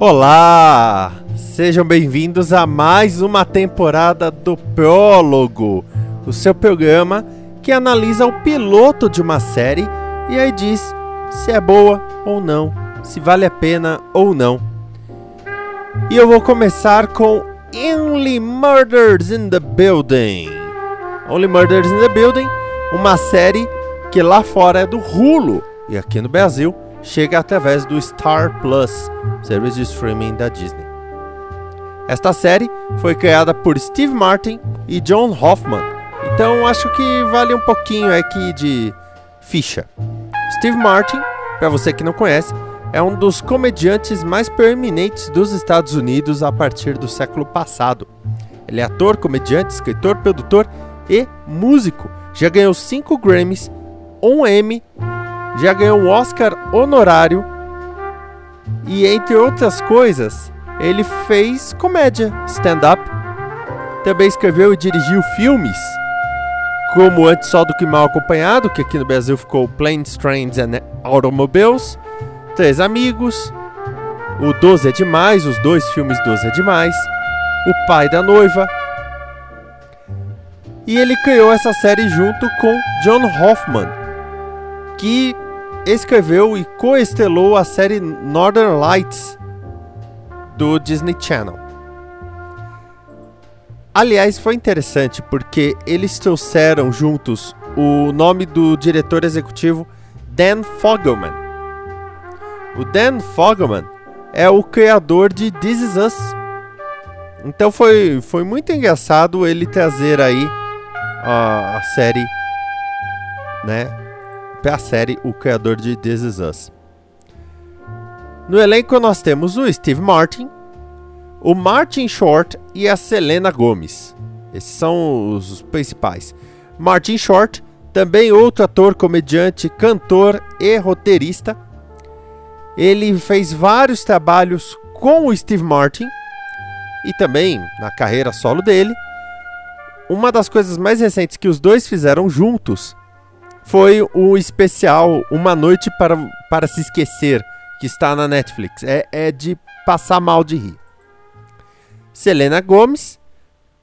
Olá! Sejam bem-vindos a mais uma temporada do Prólogo, o seu programa que analisa o piloto de uma série e aí diz se é boa ou não, se vale a pena ou não. E eu vou começar com Only Murders in the Building. Only Murders in the Building, uma série que lá fora é do Hulu e aqui no Brasil chega através do Star Plus, serviço de streaming da Disney. Esta série foi criada por Steve Martin e John Hoffman, então acho que vale um pouquinho aqui de ficha. Steve Martin, para você que não conhece, é um dos comediantes mais proeminentes dos Estados Unidos a partir do século passado. Ele é ator, comediante, escritor, produtor e músico. Já ganhou 5 Grammys, um Emmy, já ganhou um Oscar honorário e, entre outras coisas, ele fez comédia, stand-up. Também escreveu e dirigiu filmes, como Antes Só do Que Mal Acompanhado, que aqui no Brasil ficou Planes, Trains and Automobiles, Três Amigos, o 12 é Demais, os dois filmes 12 é Demais, O Pai da Noiva. E ele criou essa série junto com John Hoffman, que escreveu e coestelou a série Northern Lights, do Disney Channel. Aliás, foi interessante porque eles trouxeram juntos o nome do diretor executivo Dan Fogelman. O Dan Fogelman é o criador de This Is Us. Então foi, foi muito engraçado ele trazer aí a, a série, né? Pra série, o criador de This Is Us. No elenco nós temos o Steve Martin, o Martin Short e a Selena Gomes. Esses são os principais. Martin Short, também outro ator, comediante, cantor e roteirista. Ele fez vários trabalhos com o Steve Martin e também na carreira solo dele. Uma das coisas mais recentes que os dois fizeram juntos foi o especial Uma Noite para, para Se Esquecer, que está na Netflix. É, é de passar mal de rir. Selena Gomez,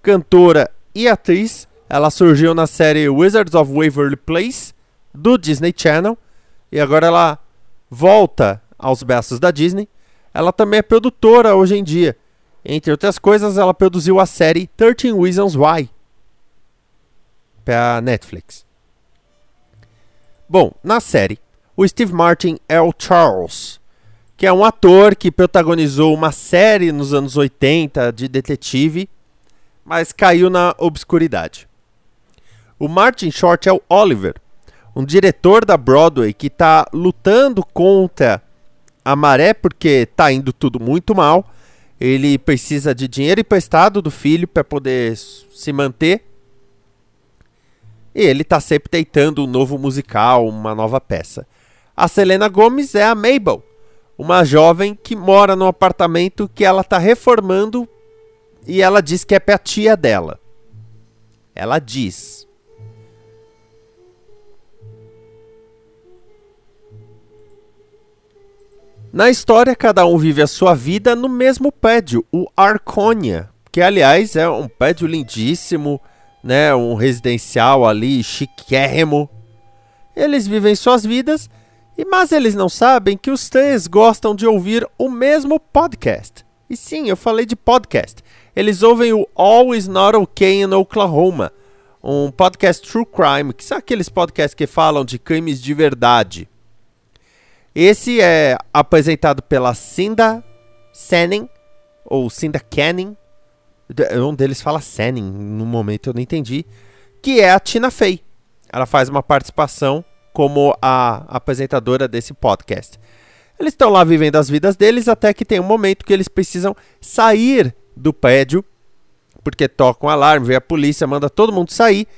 cantora e atriz, ela surgiu na série Wizards of Waverly Place do Disney Channel e agora ela volta aos braços da Disney. Ela também é produtora hoje em dia. Entre outras coisas, ela produziu a série 13 Reasons Why para Netflix. Bom, na série, o Steve Martin é o Charles, que é um ator que protagonizou uma série nos anos 80 de detetive, mas caiu na obscuridade. O Martin Short é o Oliver, um diretor da Broadway que está lutando contra a maré porque está indo tudo muito mal. Ele precisa de dinheiro emprestado do filho para poder se manter. E ele está sempre tentando um novo musical, uma nova peça. A Selena Gomez é a Mabel, uma jovem que mora num apartamento que ela está reformando e ela diz que é pra tia dela. Ela diz. Na história, cada um vive a sua vida no mesmo prédio, o Arconia, que aliás é um prédio lindíssimo, né, um residencial ali chiquérrimo. Eles vivem suas vidas mas eles não sabem que os três gostam de ouvir o mesmo podcast. E sim, eu falei de podcast. Eles ouvem o Always Not Okay in Oklahoma, um podcast true crime, que são aqueles podcasts que falam de crimes de verdade. Esse é apresentado pela Cinda Senning, ou Cinda Canning. Um deles fala Senning, no momento eu não entendi. Que é a Tina Fey. ela faz uma participação como a apresentadora desse podcast. Eles estão lá vivendo as vidas deles até que tem um momento que eles precisam sair do prédio, porque toca um alarme, vem a polícia, manda todo mundo sair,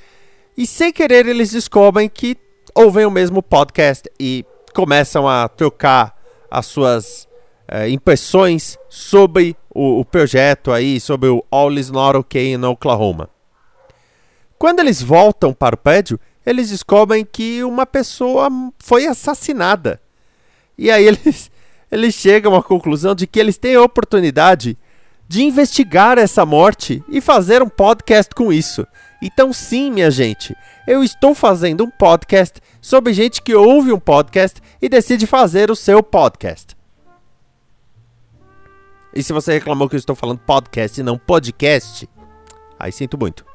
e sem querer eles descobrem que ouvem o mesmo podcast e começam a trocar as suas é, impressões sobre o, o, projeto aí, sobre o All Is Not Okay in Oklahoma. Quando eles voltam para o prédio, eles descobrem que uma pessoa foi assassinada. E aí eles, eles chegam à conclusão de que eles têm a oportunidade de investigar essa morte e fazer um podcast com isso. Então, sim, minha gente, eu estou fazendo um podcast sobre gente que ouve um podcast e decide fazer o seu podcast. E se você reclamou que eu estou falando podcast e não podcast, aí sinto muito.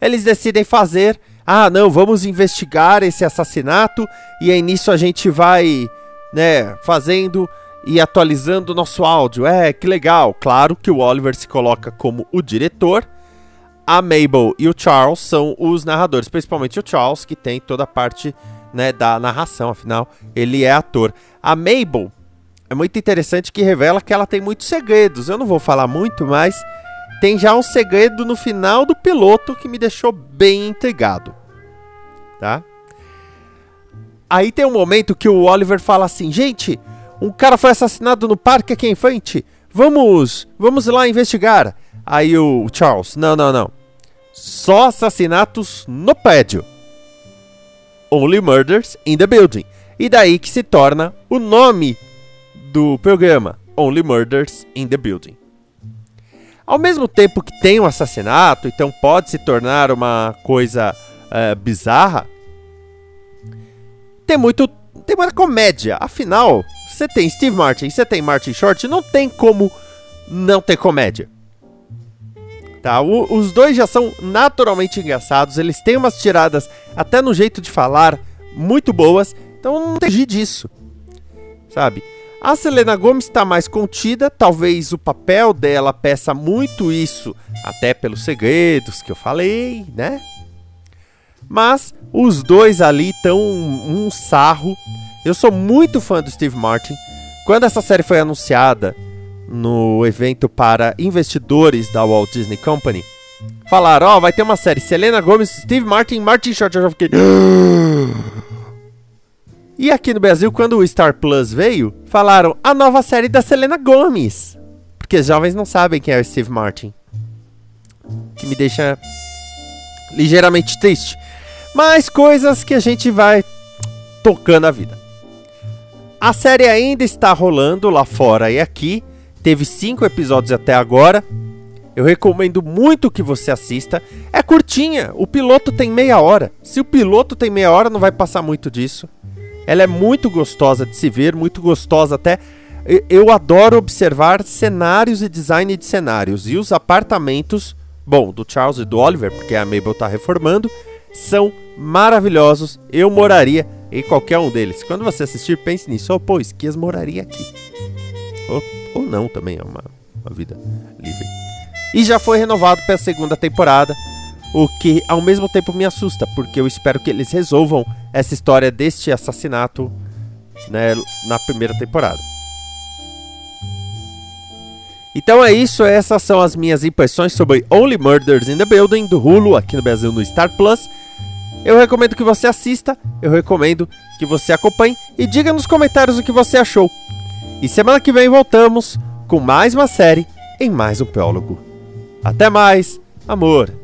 Eles decidem fazer, ah, não, vamos investigar esse assassinato e aí nisso a gente vai, né, fazendo e atualizando o nosso áudio. É, que legal. Claro que o Oliver se coloca como o diretor a Mabel e o Charles são os narradores, principalmente o Charles, que tem toda a parte né, da narração, afinal, ele é ator. A Mabel é muito interessante que revela que ela tem muitos segredos. Eu não vou falar muito, mas tem já um segredo no final do piloto que me deixou bem intrigado. Tá? Aí tem um momento que o Oliver fala assim: "Gente, um cara foi assassinado no parque aqui em frente. Vamos, vamos lá investigar." Aí o Charles, não, não, não. Só assassinatos no prédio. Only Murders in the Building. E daí que se torna o nome do programa, Only Murders in the Building. Ao mesmo tempo que tem um assassinato, então pode se tornar uma coisa uh, bizarra, tem muito tem muita comédia. Afinal, você tem Steve Martin, você tem Martin Short, não tem como não ter comédia. Tá? O, os dois já são naturalmente engraçados, eles têm umas tiradas até no jeito de falar muito boas, então não tem disso. Sabe? A Selena Gomes está mais contida, talvez o papel dela peça muito isso, até pelos segredos que eu falei, né? Mas os dois ali estão um, um sarro. Eu sou muito fã do Steve Martin. Quando essa série foi anunciada, no evento para investidores da Walt Disney Company, falaram: Ó, oh, vai ter uma série Selena Gomez, Steve Martin, Martin Short. Eu já fiquei. e aqui no Brasil, quando o Star Plus veio, falaram: a nova série da Selena Gomez. Porque os jovens não sabem quem é o Steve Martin. Que me deixa ligeiramente triste. Mas coisas que a gente vai tocando a vida. A série ainda está rolando lá fora e aqui. Teve cinco episódios até agora. Eu recomendo muito que você assista. É curtinha, o piloto tem meia hora. Se o piloto tem meia hora, não vai passar muito disso. Ela é muito gostosa de se ver, muito gostosa até. Eu adoro observar cenários e design de cenários. E os apartamentos, bom, do Charles e do Oliver, porque a Mabel está reformando, são maravilhosos. Eu moraria em qualquer um deles. Quando você assistir, pense nisso. Oh, pô, Esquias moraria aqui. Oh. Ou não também, é uma, uma vida livre. E já foi renovado para a segunda temporada, o que ao mesmo tempo me assusta, porque eu espero que eles resolvam essa história deste assassinato né, na primeira temporada. Então é isso, essas são as minhas impressões sobre Only Murders in the Building do Hulu aqui no Brasil no Star Plus. Eu recomendo que você assista, eu recomendo que você acompanhe e diga nos comentários o que você achou. E semana que vem voltamos com mais uma série em mais um prólogo. Até mais, amor